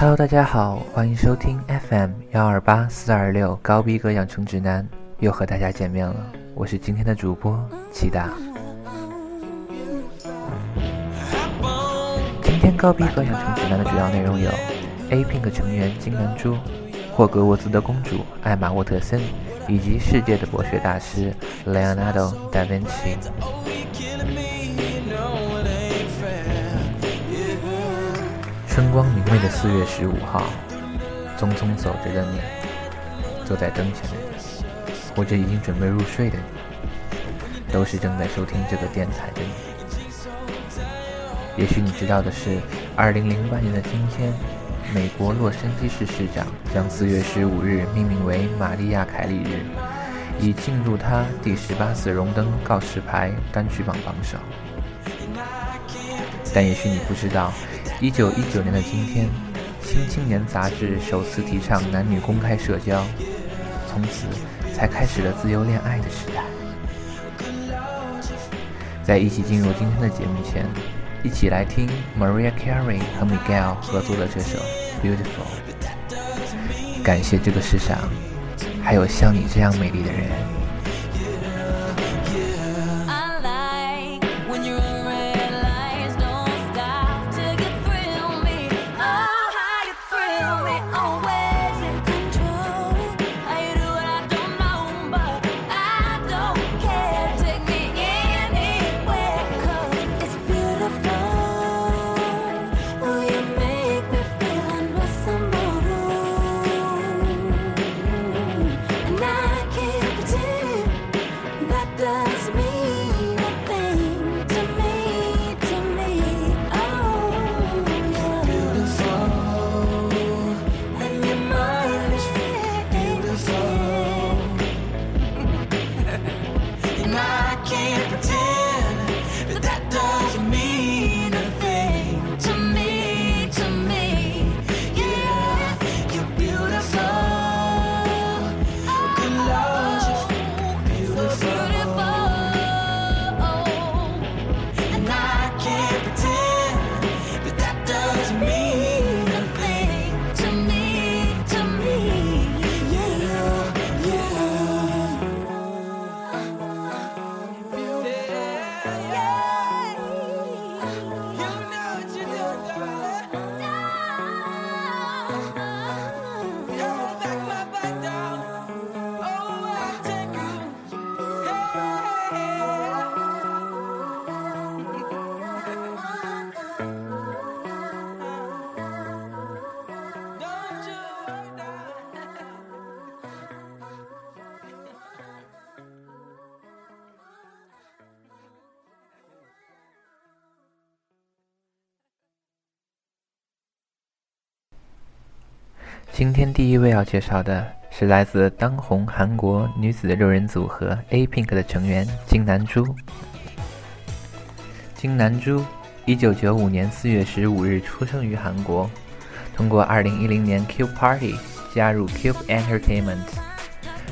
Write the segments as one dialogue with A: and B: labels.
A: Hello，大家好，欢迎收听 FM 幺二八四二六高逼格养成指南，又和大家见面了，我是今天的主播齐达。今天高逼格养成指南的主要内容有：A Pink 成员金南珠、霍格沃兹的公主艾玛沃特森，以及世界的博学大师 Leonardo da Vinci。春光明媚的四月十五号，匆匆走着的你，坐在灯前的你，或者已经准备入睡的你，都是正在收听这个电台的你。也许你知道的是，二零零八年的今天，美国洛杉矶市市长将四月十五日命名为玛利亚·凯莉日，以庆祝她第十八次荣登告示牌单曲榜榜首。但也许你不知道。一九一九年的今天，《新青年》杂志首次提倡男女公开社交，从此才开始了自由恋爱的时代。在一起进入今天的节目前，一起来听 Maria Carey 和 Miguel 合作的这首《Beautiful》。感谢这个世上还有像你这样美丽的人。今天第一位要介绍的是来自当红韩国女子六人组合 A Pink 的成员金南珠。金南珠，一九九五年四月十五日出生于韩国，通过二零一零年 Cube Party 加入 Cube Entertainment，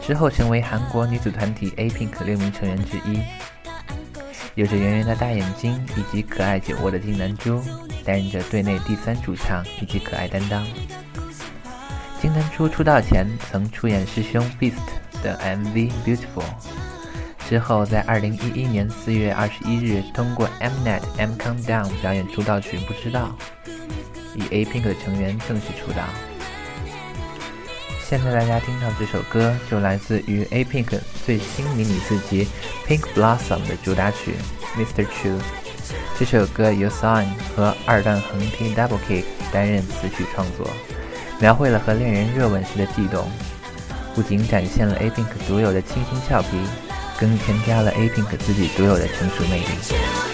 A: 之后成为韩国女子团体 A Pink 六名成员之一。有着圆圆的大眼睛以及可爱酒窝的金南珠，担任着队内第三主唱以及可爱担当。金南珠出道前曾出演师兄 Beast 的 MV Beautiful，之后在2011年4月21日通过 Mnet M Countdown 表演出道曲《不知道》，以 A Pink 的成员正式出道。现在大家听到这首歌就来自于 A Pink 最新迷你四辑 Pink Blossom 的主打曲 Mr. True。这首歌由 Sign 和二段横踢 Double Kick 担任词曲创作。描绘了和恋人热吻时的悸动，不仅展现了 A Pink 独有的清新俏皮，更添加了 A Pink 自己独有的成熟魅力。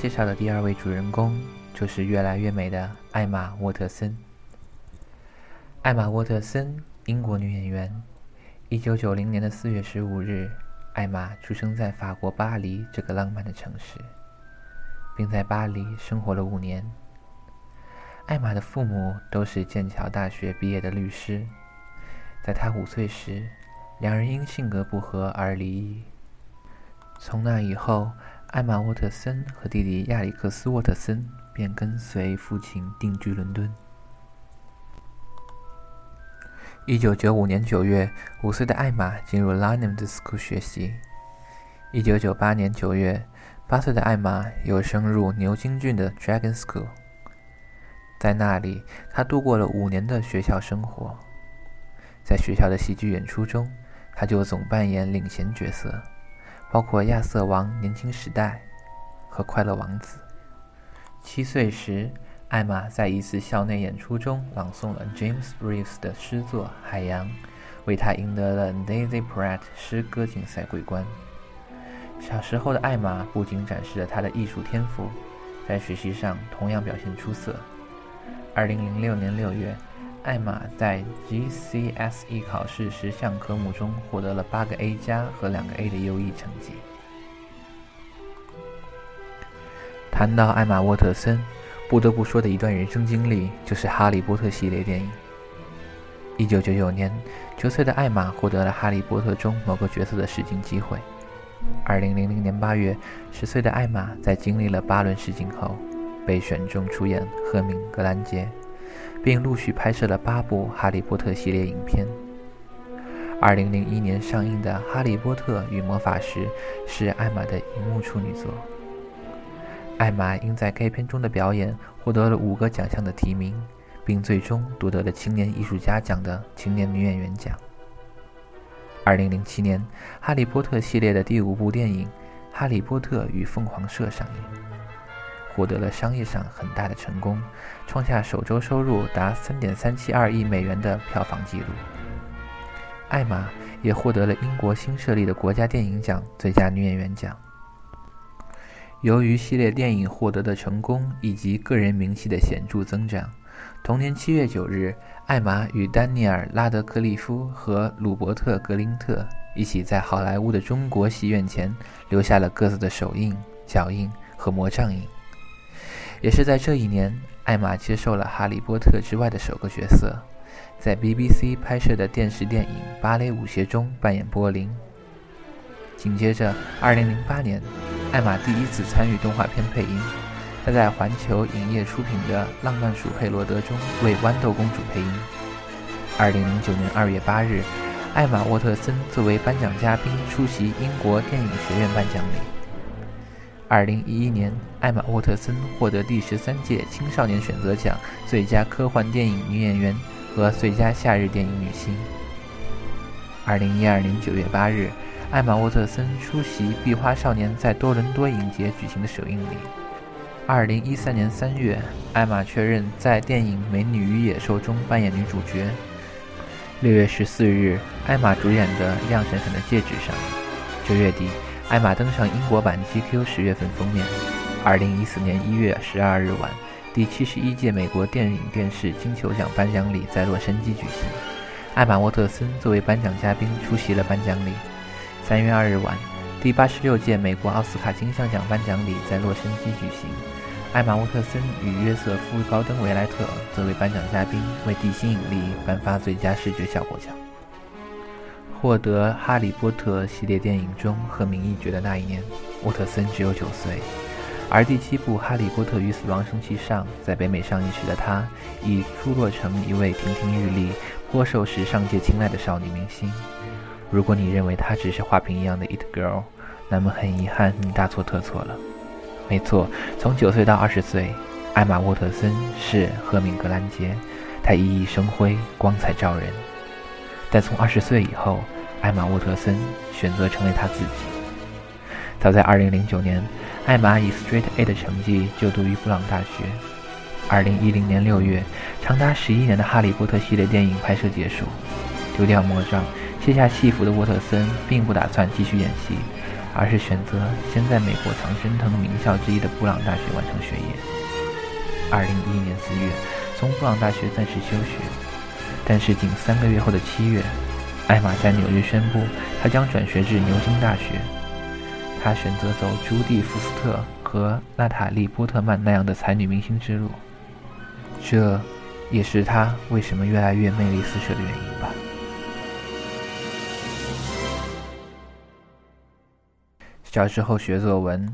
A: 介绍的第二位主人公就是越来越美的艾玛沃特森。艾玛沃特森，英国女演员。一九九零年的四月十五日，艾玛出生在法国巴黎这个浪漫的城市，并在巴黎生活了五年。艾玛的父母都是剑桥大学毕业的律师。在她五岁时，两人因性格不合而离异。从那以后，艾玛沃特森和弟弟亚历克斯沃特森便跟随父亲定居伦敦。一九九五年九月，五岁的艾玛进入 Lynham School 学习。一九九八年九月，八岁的艾玛又升入牛津郡的 Dragon School。在那里，她度过了五年的学校生活。在学校的戏剧演出中，她就总扮演领衔角色。包括《亚瑟王年轻时代》和《快乐王子》。七岁时，艾玛在一次校内演出中朗诵了 James Reeves 的诗作《海洋》，为他赢得了 Daisy Pratt 诗歌竞赛桂冠。小时候的艾玛不仅展示了她的艺术天赋，在学习上同样表现出色。二零零六年六月。艾玛在 GCSE 考试十项科目中获得了八个 A 加和两个 A 的优异成绩。谈到艾玛沃特森，不得不说的一段人生经历就是《哈利波特》系列电影。一九九九年，九岁的艾玛获得了《哈利波特》中某个角色的试镜机会。二零零零年八月，十岁的艾玛在经历了八轮试镜后，被选中出演赫敏·格兰杰。并陆续拍摄了八部《哈利波特》系列影片。二零零一年上映的《哈利波特与魔法石》是艾玛的荧幕处女作。艾玛因在该片中的表演获得了五个奖项的提名，并最终夺得了青年艺术家奖的青年女演员奖。二零零七年，《哈利波特》系列的第五部电影《哈利波特与凤凰社》上映。获得了商业上很大的成功，创下首周收入达三点三七二亿美元的票房纪录。艾玛也获得了英国新设立的国家电影奖最佳女演员奖。由于系列电影获得的成功以及个人名气的显著增长，同年七月九日，艾玛与丹尼尔·拉德克利夫和鲁伯特·格林特一起在好莱坞的中国戏院前留下了各自的手印、脚印和魔杖印。也是在这一年，艾玛接受了《哈利波特》之外的首个角色，在 BBC 拍摄的电视电影《芭蕾舞鞋》中扮演波林。紧接着，2008年，艾玛第一次参与动画片配音，她在环球影业出品的《浪漫鼠佩罗德》中为豌豆公主配音。2009年2月8日，艾玛沃特森作为颁奖嘉宾出席英国电影学院颁奖礼。二零一一年，艾玛沃特森获得第十三届青少年选择奖最佳科幻电影女演员和最佳夏日电影女星。二零一二年九月八日，艾玛沃特森出席《壁花少年》在多伦多影节举行的首映礼。二零一三年三月，艾玛确认在电影《美女与野兽》中扮演女主角。六月十四日，艾玛主演的《亮闪闪的戒指》上映。九月底。艾玛登上英国版 GQ 十月份封面。二零一四年一月十二日晚，第七十一届美国电影电视金球奖颁奖礼在洛杉矶举行，艾玛沃特森作为颁奖嘉宾出席了颁奖礼。三月二日晚，第八十六届美国奥斯卡金像奖颁奖礼在洛杉矶举行，艾玛沃特森与约瑟夫·高登·维莱特作为颁奖嘉宾，为《地心引力》颁发最佳视觉效果奖。获得《哈利波特》系列电影中赫敏一角的那一年，沃特森只有九岁，而第七部《哈利波特与死亡圣器》上在北美上映时的他，已出落成一位亭亭玉立、颇受时尚界青睐的少女明星。如果你认为她只是花瓶一样的 It Girl，那么很遗憾，你大错特错了。没错，从九岁到二十岁，艾玛沃特森是赫敏·格兰杰，她熠熠生辉，光彩照人。但从二十岁以后，艾玛沃特森选择成为他自己。早在2009年，艾玛以 Straight A 的成绩就读于布朗大学。2010年6月，长达十一年的《哈利波特》系列电影拍摄结束，丢掉魔杖、卸下戏服的沃特森并不打算继续演戏，而是选择先在美国常春藤名校之一的布朗大学完成学业。二零一一年四月，从布朗大学暂时休学，但是仅三个月后的七月，艾玛在纽约宣布，她将转学至牛津大学。她选择走朱蒂·福斯特和娜塔莉·波特曼那样的才女明星之路，这也是她为什么越来越魅力四射的原因吧。小时候学作文，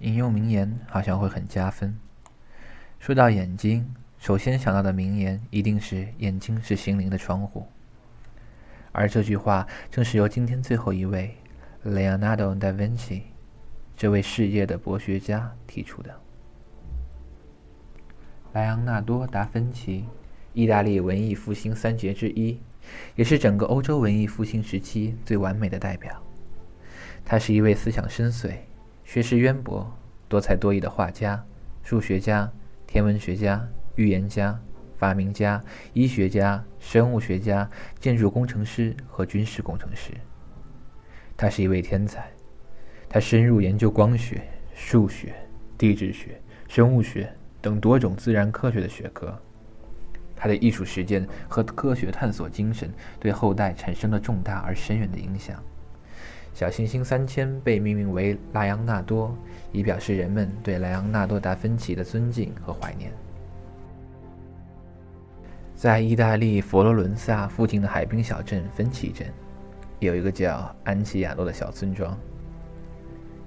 A: 引用名言好像会很加分。说到眼睛，首先想到的名言一定是“眼睛是心灵的窗户”。而这句话正是由今天最后一位 Leonardo da Vinci 这位世界的博学家提出的。莱昂纳多·达芬奇，意大利文艺复兴三杰之一，也是整个欧洲文艺复兴时期最完美的代表。他是一位思想深邃、学识渊博、多才多艺的画家、数学家、天文学家、预言家、发明家、医学家、生物学家、建筑工程师和军事工程师。他是一位天才，他深入研究光学、数学、地质学、生物学等多种自然科学的学科。他的艺术实践和科学探索精神对后代产生了重大而深远的影响。小行星三千被命名为莱昂纳多，以表示人们对莱昂纳多·达芬奇的尊敬和怀念。在意大利佛罗伦萨附近的海滨小镇芬奇镇，有一个叫安琪亚诺的小村庄。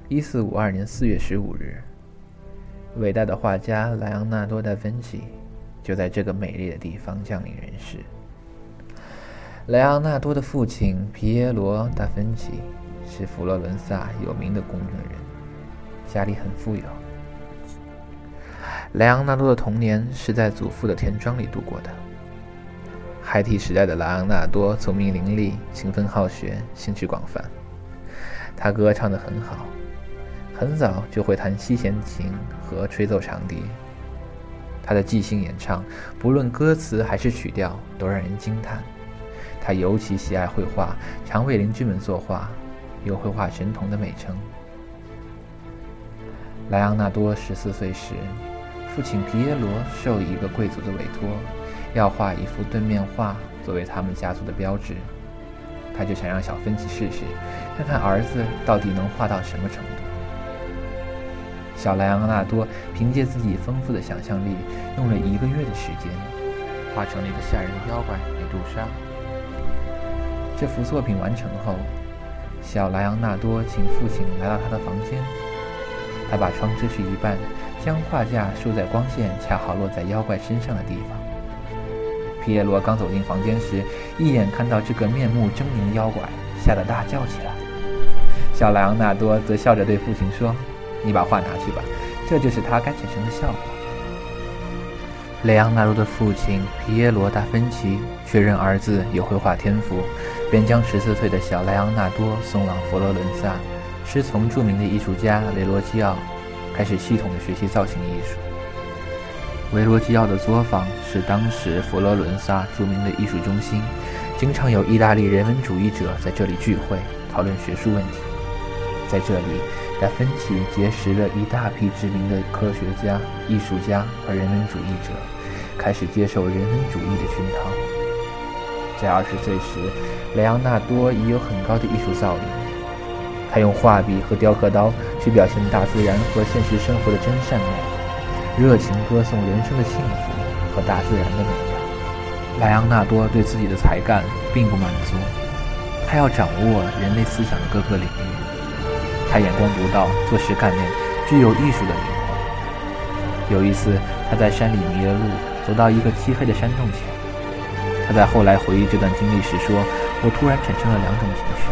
A: 一四五二年四月十五日，伟大的画家莱昂纳多·达芬奇就在这个美丽的地方降临人世。莱昂纳多的父亲皮耶罗·达芬奇。是佛罗伦萨有名的工人，家里很富有。莱昂纳多的童年是在祖父的田庄里度过的。孩提时代的莱昂纳多聪明伶俐、勤奋好学、兴趣广泛。他歌唱得很好，很早就会弹七弦琴和吹奏长笛。他的即兴演唱，不论歌词还是曲调，都让人惊叹。他尤其喜爱绘画，常为邻居们作画。有绘画神童的美称。莱昂纳多十四岁时，父亲皮耶罗受一个贵族的委托，要画一幅盾面画作为他们家族的标志。他就想让小芬奇试试，看看儿子到底能画到什么程度。小莱昂纳多凭借自己丰富的想象力，用了一个月的时间，画成了一个吓人的妖怪美杜莎。这幅作品完成后。小莱昂纳多请父亲来到他的房间，他把窗支去一半，将画架竖在光线恰好落在妖怪身上的地方。皮耶罗刚走进房间时，一眼看到这个面目狰狞的妖怪，吓得大叫起来。小莱昂纳多则笑着对父亲说：“你把画拿去吧，这就是他该产生的效果。”莱昂纳多的父亲皮耶罗·达芬奇确认儿子有绘画天赋。便将十四岁的小莱昂纳多送往佛罗伦萨，师从著名的艺术家雷罗基奥，开始系统的学习造型艺术。维罗基奥的作坊是当时佛罗伦萨著名的艺术中心，经常有意大利人文主义者在这里聚会讨论学术问题。在这里，达芬奇结识了一大批知名的科学家、艺术家和人文主义者，开始接受人文主义的熏陶。在二十岁时。莱昂纳多已有很高的艺术造诣，他用画笔和雕刻刀去表现大自然和现实生活的真善美，热情歌颂人生的幸福和大自然的美妙。莱昂纳多对自己的才干并不满足，他要掌握人类思想的各个领域。他眼光独到，做事干练，具有艺术的灵魂。有一次，他在山里迷了路，走到一个漆黑的山洞前。他在后来回忆这段经历时说。我突然产生了两种情绪：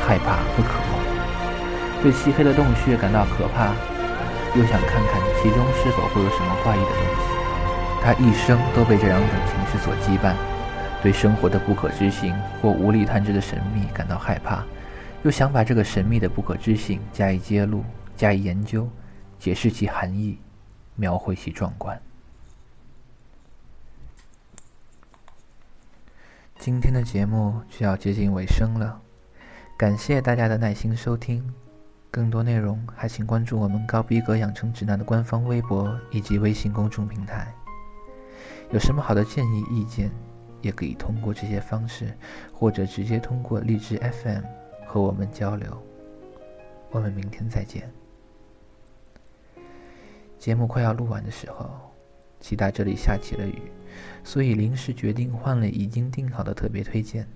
A: 害怕和渴望。对漆黑的洞穴感到可怕，又想看看其中是否会有什么怪异的东西。他一生都被这两种情绪所羁绊，对生活的不可知性或无力探知的神秘感到害怕，又想把这个神秘的不可知性加以揭露、加以研究、解释其含义、描绘其壮观。今天的节目就要接近尾声了，感谢大家的耐心收听，更多内容还请关注我们高逼格养成指南的官方微博以及微信公众平台。有什么好的建议意见，也可以通过这些方式，或者直接通过荔枝 FM 和我们交流。我们明天再见。节目快要录完的时候，期待这里下起了雨，所以临时决定换了已经定好的特别推荐。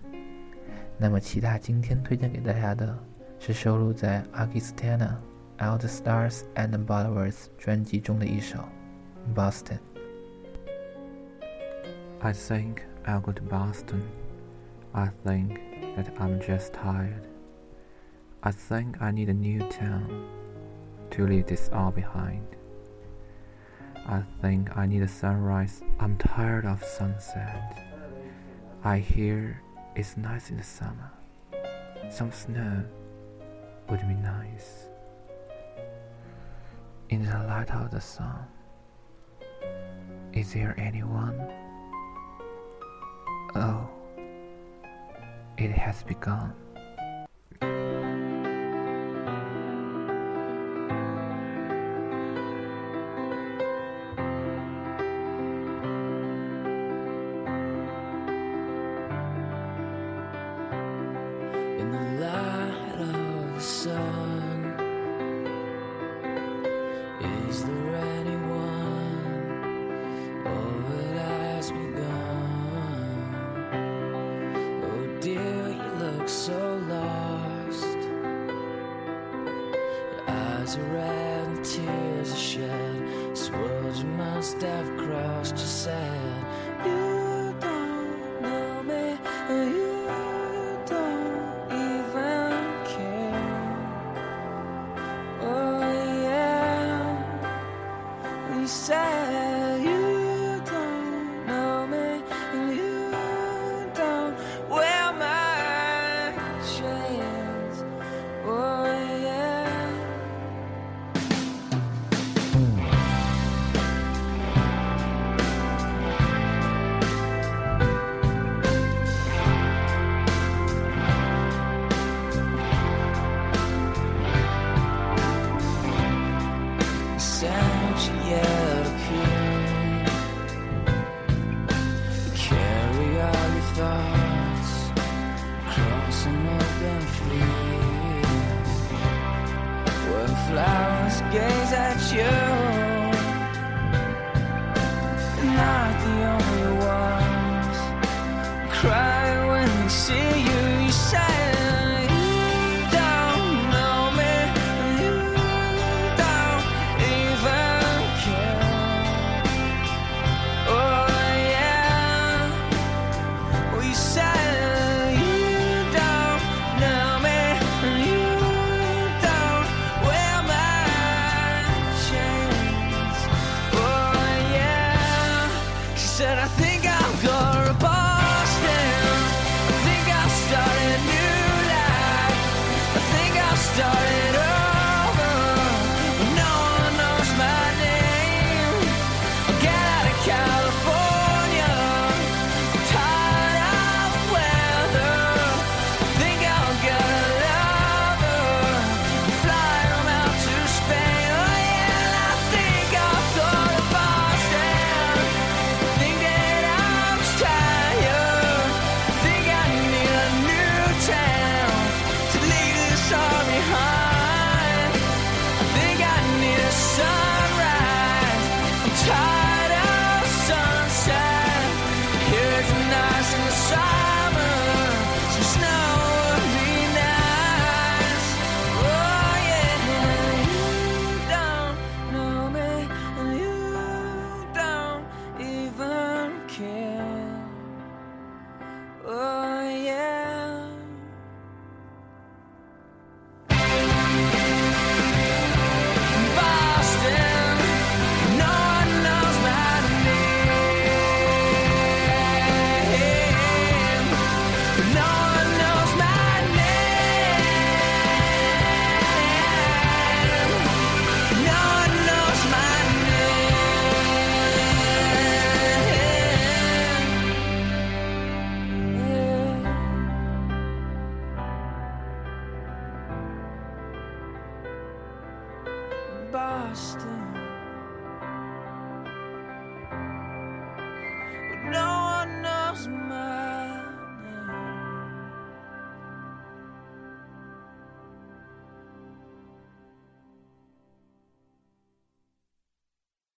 A: 那么，期待今天推荐给大家的是收录在《Augustana All the Stars and Boulevards》专辑中的一首《
B: Boston》。I think I'll go to Boston. I think that I'm just tired. I think I need a new town to leave this all behind. I think I need a sunrise. I'm tired of sunset. I hear it's nice in the summer. Some snow would be nice. In the light of the sun, is there anyone? Oh, it has begun.
C: yeah.